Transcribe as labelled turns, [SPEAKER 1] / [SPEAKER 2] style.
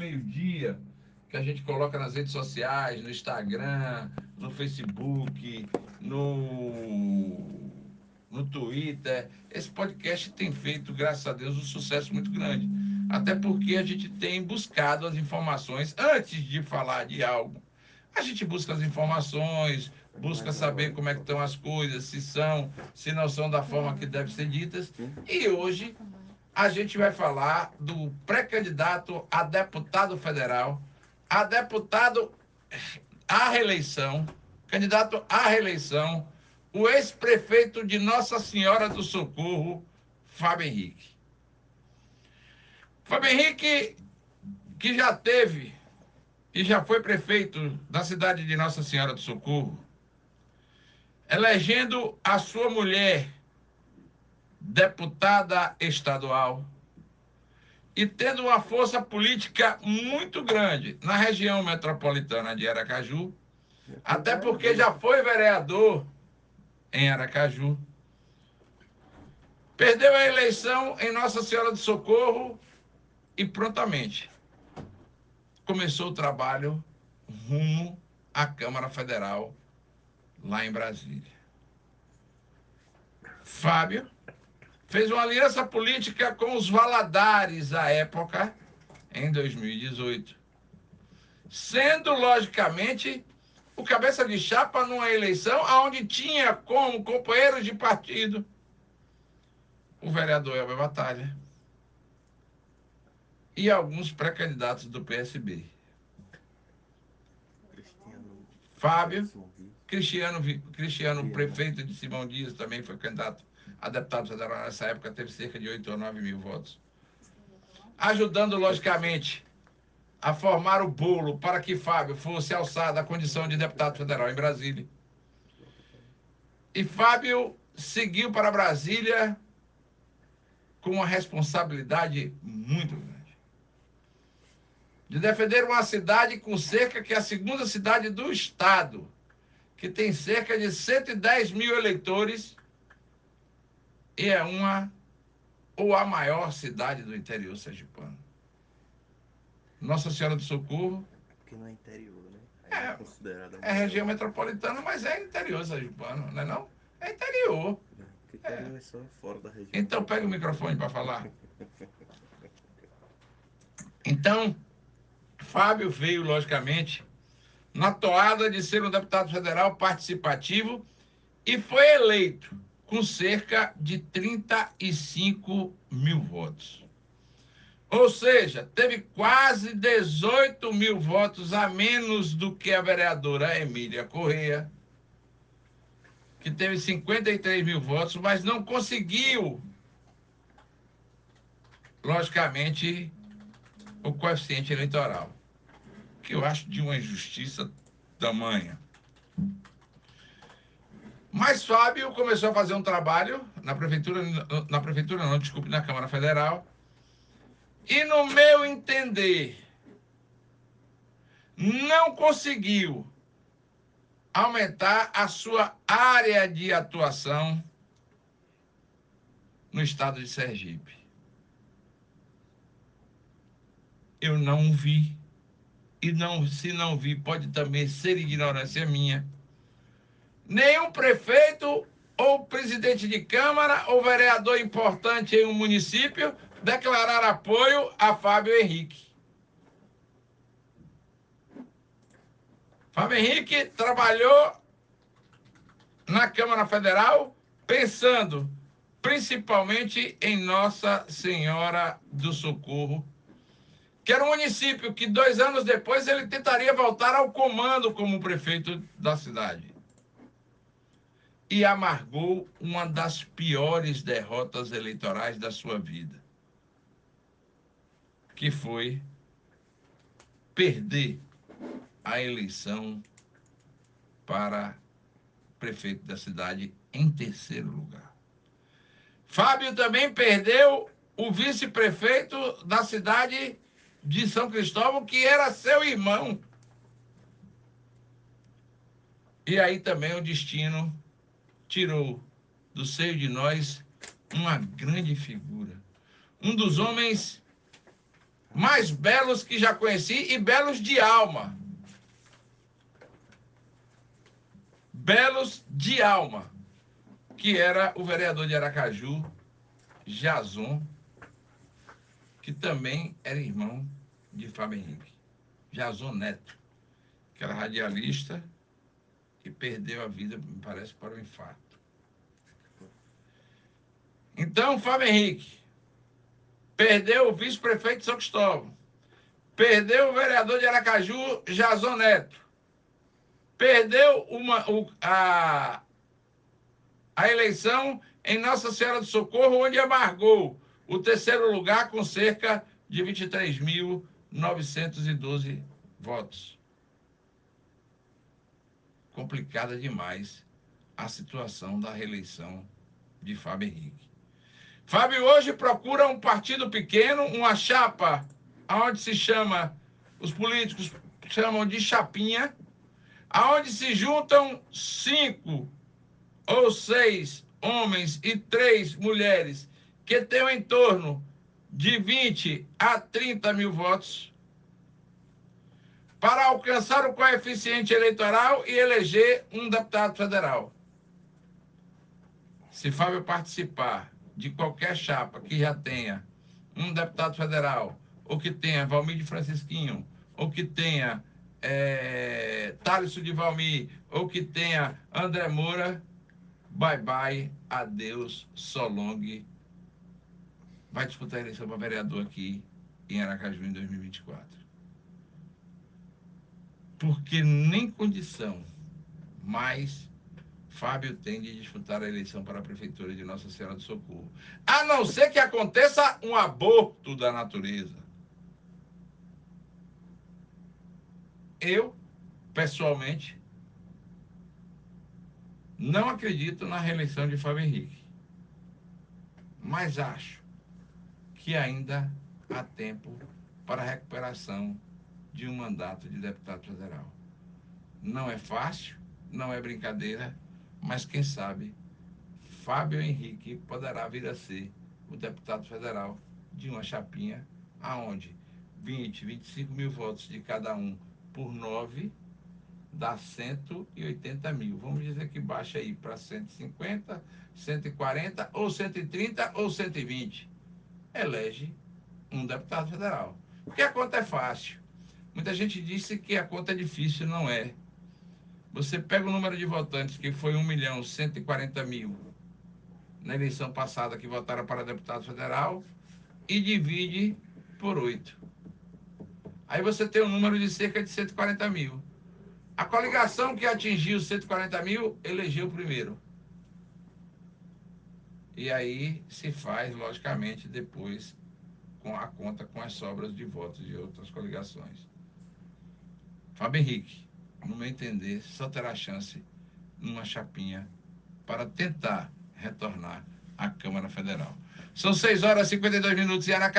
[SPEAKER 1] meio-dia, que a gente coloca nas redes sociais, no Instagram, no Facebook, no, no Twitter. Esse podcast tem feito, graças a Deus, um sucesso muito grande. Até porque a gente tem buscado as informações antes de falar de algo. A gente busca as informações, busca saber como é que estão as coisas, se são, se não são da forma que devem ser ditas. E hoje a gente vai falar do pré-candidato a deputado federal, a deputado à reeleição, candidato à reeleição, o ex-prefeito de Nossa Senhora do Socorro, Fábio Henrique. Fábio Henrique, que já teve e já foi prefeito da cidade de Nossa Senhora do Socorro, elegendo a sua mulher deputada estadual e tendo uma força política muito grande na região metropolitana de Aracaju, até porque já foi vereador em Aracaju. Perdeu a eleição em Nossa Senhora do Socorro e prontamente começou o trabalho rumo à Câmara Federal lá em Brasília. Fábio fez uma aliança política com os Valadares à época, em 2018, sendo, logicamente, o cabeça de chapa numa eleição onde tinha como companheiros de partido o vereador Elber Batalha e alguns pré-candidatos do PSB. Fábio Cristiano, Cristiano, prefeito de Simão Dias, também foi candidato a deputado federal nessa época, teve cerca de 8 ou 9 mil votos. Ajudando, logicamente, a formar o bolo para que Fábio fosse alçado à condição de deputado federal em Brasília. E Fábio seguiu para Brasília com uma responsabilidade muito grande. De defender uma cidade com cerca que é a segunda cidade do Estado que tem cerca de 110 mil eleitores e é uma ou a maior cidade do interior sergipano. Nossa Senhora do Socorro.
[SPEAKER 2] Porque não é interior, né?
[SPEAKER 1] É, é, considerada é região metropolitana, mas é interior sergipano, não é não? É interior.
[SPEAKER 2] É, interior é. só fora da região.
[SPEAKER 1] Então pega o microfone para falar. Então, Fábio veio, logicamente, na toada de ser um deputado federal participativo e foi eleito com cerca de 35 mil votos. Ou seja, teve quase 18 mil votos a menos do que a vereadora Emília Correia, que teve 53 mil votos, mas não conseguiu, logicamente, o coeficiente eleitoral que eu acho de uma injustiça tamanha. Mas Fábio começou a fazer um trabalho na prefeitura, na prefeitura não, desculpe, na Câmara Federal. E no meu entender, não conseguiu aumentar a sua área de atuação no estado de Sergipe. Eu não vi e não, se não vi, pode também ser ignorância minha. Nenhum prefeito ou presidente de Câmara ou vereador importante em um município declarar apoio a Fábio Henrique. Fábio Henrique trabalhou na Câmara Federal pensando principalmente em Nossa Senhora do Socorro que era um município que dois anos depois ele tentaria voltar ao comando como prefeito da cidade. E amargou uma das piores derrotas eleitorais da sua vida, que foi perder a eleição para prefeito da cidade em terceiro lugar. Fábio também perdeu o vice-prefeito da cidade de São Cristóvão, que era seu irmão. E aí também o destino tirou do seio de nós uma grande figura. Um dos homens mais belos que já conheci e belos de alma. Belos de alma, que era o vereador de Aracaju, Jason, que também era irmão de Fábio Henrique. Jason Neto, que era radialista e perdeu a vida, me parece, para o infarto. Então, Fábio Henrique perdeu o vice-prefeito de São Cristóvão, perdeu o vereador de Aracaju, Jason Neto, perdeu uma, o, a, a eleição em Nossa Senhora do Socorro, onde amargou o terceiro lugar com cerca de 23.912 votos. Complicada demais a situação da reeleição de Fábio Henrique. Fábio hoje procura um partido pequeno, uma chapa, aonde se chama, os políticos chamam de chapinha, aonde se juntam cinco ou seis homens e três mulheres que têm em torno de 20 a 30 mil votos para alcançar o coeficiente eleitoral e eleger um deputado federal. Se Fábio participar de qualquer chapa que já tenha um deputado federal, ou que tenha Valmir de Francisquinho, ou que tenha é, Thaleson de Valmir, ou que tenha André Moura, bye bye, adeus, so long. Vai disputar a eleição para vereador aqui em Aracaju em 2024. Porque nem condição mais Fábio tem de disputar a eleição para a Prefeitura de Nossa Senhora do Socorro. A não ser que aconteça um aborto da natureza. Eu, pessoalmente, não acredito na reeleição de Fábio Henrique. Mas acho que ainda há tempo para a recuperação de um mandato de deputado federal. Não é fácil, não é brincadeira mas quem sabe Fábio Henrique poderá vir a ser o deputado federal de uma chapinha aonde 20, 25 mil votos de cada um por 9 dá 180 mil. Vamos dizer que baixa aí para 150, 140, ou 130, ou 120. Elege um deputado federal. Porque a conta é fácil. Muita gente disse que a conta é difícil, não é. Você pega o número de votantes, que foi 1 milhão 140 mil na eleição passada que votaram para deputado federal, e divide por 8. Aí você tem um número de cerca de 140 mil. A coligação que atingiu 140 mil elegeu primeiro. E aí se faz, logicamente, depois com a conta com as sobras de votos de outras coligações. Fábio Henrique no meu entender, só terá chance numa chapinha para tentar retornar à Câmara Federal. São 6 horas e 52 minutos e Aracaju.